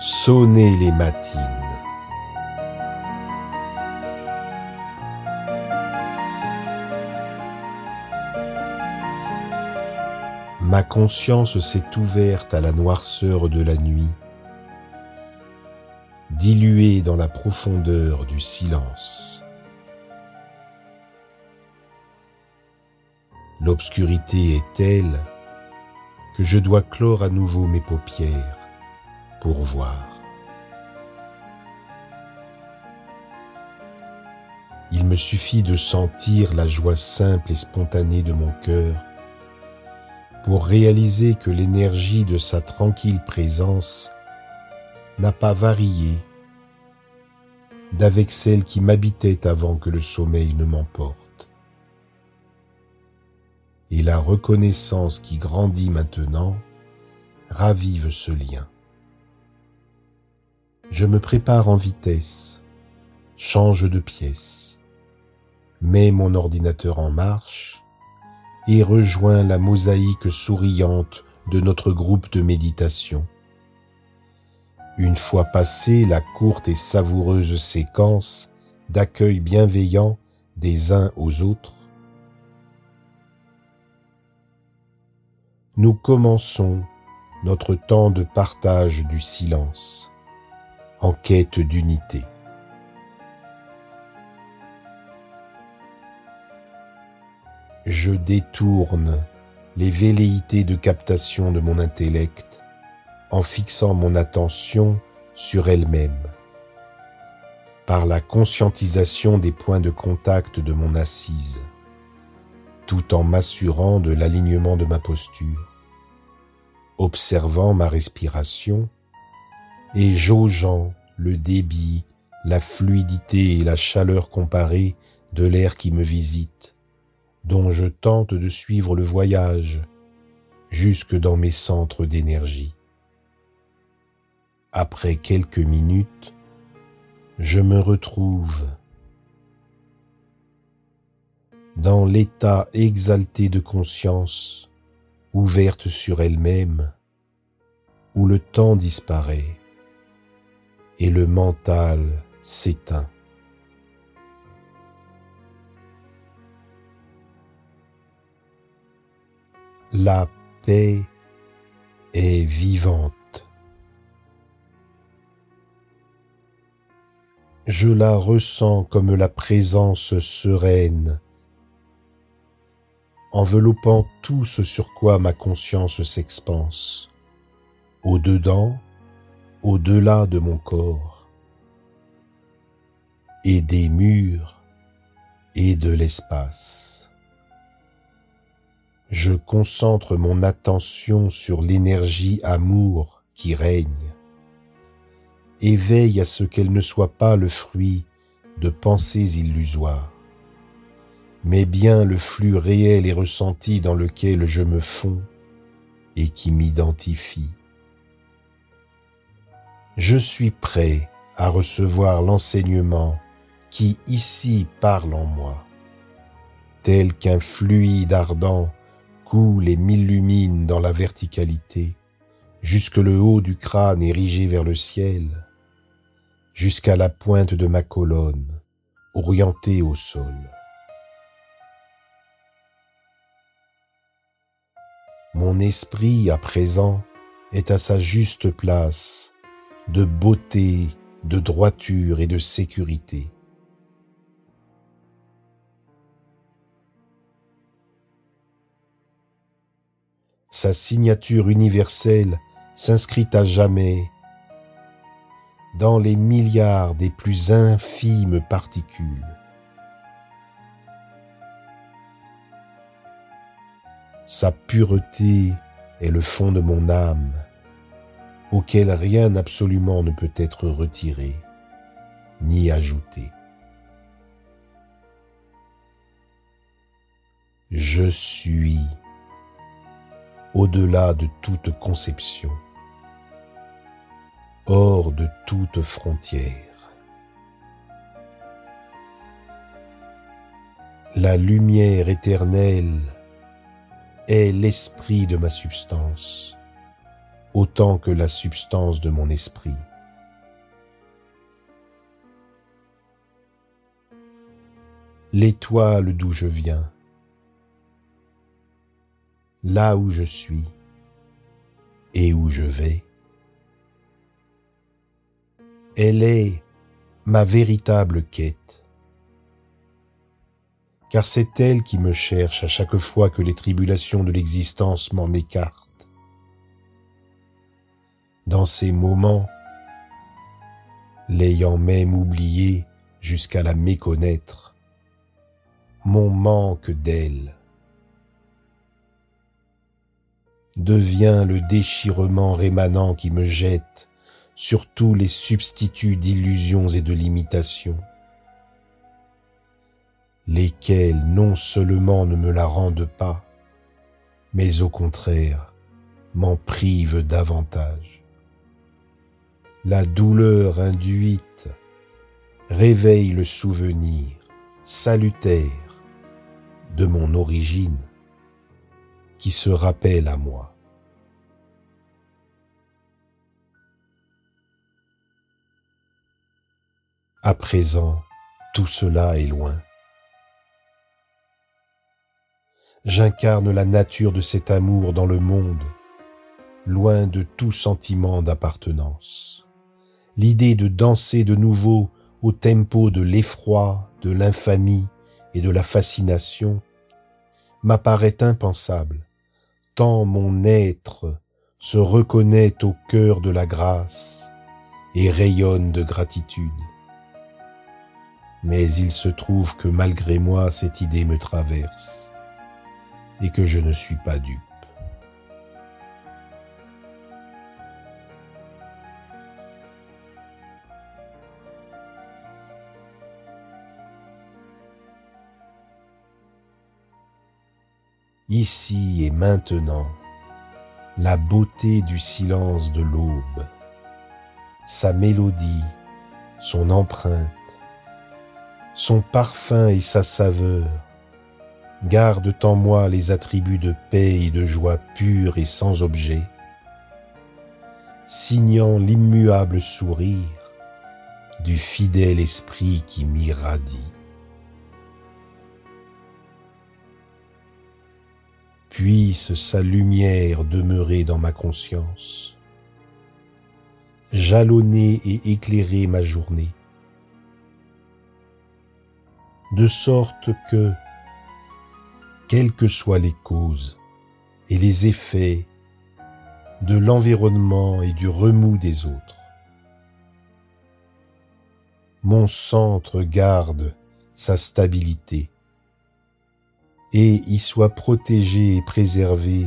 Sonnez les matines. Ma conscience s'est ouverte à la noirceur de la nuit, diluée dans la profondeur du silence. L'obscurité est telle que je dois clore à nouveau mes paupières pour voir. Il me suffit de sentir la joie simple et spontanée de mon cœur pour réaliser que l'énergie de sa tranquille présence n'a pas varié d'avec celle qui m'habitait avant que le sommeil ne m'emporte. Et la reconnaissance qui grandit maintenant ravive ce lien. Je me prépare en vitesse, change de pièce, mets mon ordinateur en marche et rejoins la mosaïque souriante de notre groupe de méditation. Une fois passée la courte et savoureuse séquence d'accueil bienveillant des uns aux autres, nous commençons notre temps de partage du silence en quête d'unité. Je détourne les velléités de captation de mon intellect en fixant mon attention sur elle-même. Par la conscientisation des points de contact de mon assise, tout en m'assurant de l'alignement de ma posture, observant ma respiration et jaugeant le débit, la fluidité et la chaleur comparée de l'air qui me visite, dont je tente de suivre le voyage jusque dans mes centres d'énergie. Après quelques minutes, je me retrouve dans l'état exalté de conscience, ouverte sur elle-même, où le temps disparaît et le mental s'éteint. La paix est vivante. Je la ressens comme la présence sereine, enveloppant tout ce sur quoi ma conscience s'expanse, au-dedans au-delà de mon corps et des murs et de l'espace. Je concentre mon attention sur l'énergie amour qui règne et veille à ce qu'elle ne soit pas le fruit de pensées illusoires, mais bien le flux réel et ressenti dans lequel je me fonds et qui m'identifie je suis prêt à recevoir l'enseignement qui ici parle en moi, tel qu'un fluide ardent coule et m'illumine dans la verticalité, jusque le haut du crâne érigé vers le ciel, jusqu'à la pointe de ma colonne, orientée au sol. Mon esprit à présent est à sa juste place de beauté, de droiture et de sécurité. Sa signature universelle s'inscrit à jamais dans les milliards des plus infimes particules. Sa pureté est le fond de mon âme auquel rien absolument ne peut être retiré ni ajouté. Je suis au-delà de toute conception, hors de toute frontière. La lumière éternelle est l'esprit de ma substance autant que la substance de mon esprit. L'étoile d'où je viens, là où je suis et où je vais, elle est ma véritable quête car c'est elle qui me cherche à chaque fois que les tribulations de l'existence m'en écartent. Dans ces moments, l'ayant même oublié jusqu'à la méconnaître, mon manque d'elle devient le déchirement rémanent qui me jette sur tous les substituts d'illusions et de limitations, lesquels non seulement ne me la rendent pas, mais au contraire m'en privent davantage. La douleur induite réveille le souvenir salutaire de mon origine qui se rappelle à moi. À présent, tout cela est loin. J'incarne la nature de cet amour dans le monde, loin de tout sentiment d'appartenance. L'idée de danser de nouveau au tempo de l'effroi, de l'infamie et de la fascination m'apparaît impensable, tant mon être se reconnaît au cœur de la grâce et rayonne de gratitude. Mais il se trouve que malgré moi cette idée me traverse et que je ne suis pas dupe. Ici et maintenant, la beauté du silence de l'aube, sa mélodie, son empreinte, son parfum et sa saveur, gardent en moi les attributs de paix et de joie pure et sans objet, signant l'immuable sourire du fidèle esprit qui m'irradie. Puisse sa lumière demeurer dans ma conscience, jalonner et éclairer ma journée, de sorte que, quelles que soient les causes et les effets de l'environnement et du remous des autres, mon centre garde sa stabilité et y soit protégée et préservée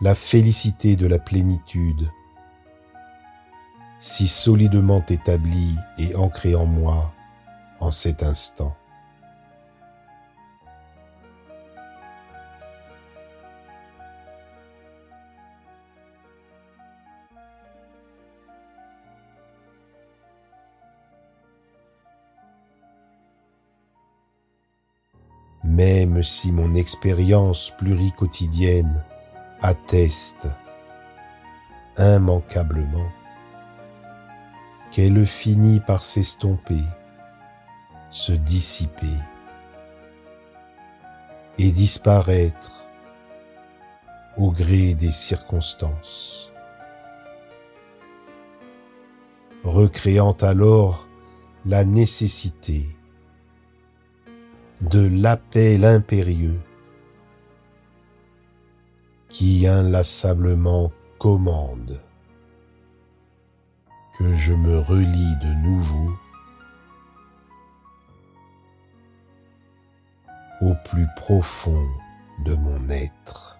la félicité de la plénitude, si solidement établie et ancrée en moi en cet instant. Même si mon expérience pluricotidienne atteste immanquablement qu'elle finit par s'estomper, se dissiper et disparaître au gré des circonstances, recréant alors la nécessité de l'appel impérieux qui inlassablement commande que je me relie de nouveau au plus profond de mon être.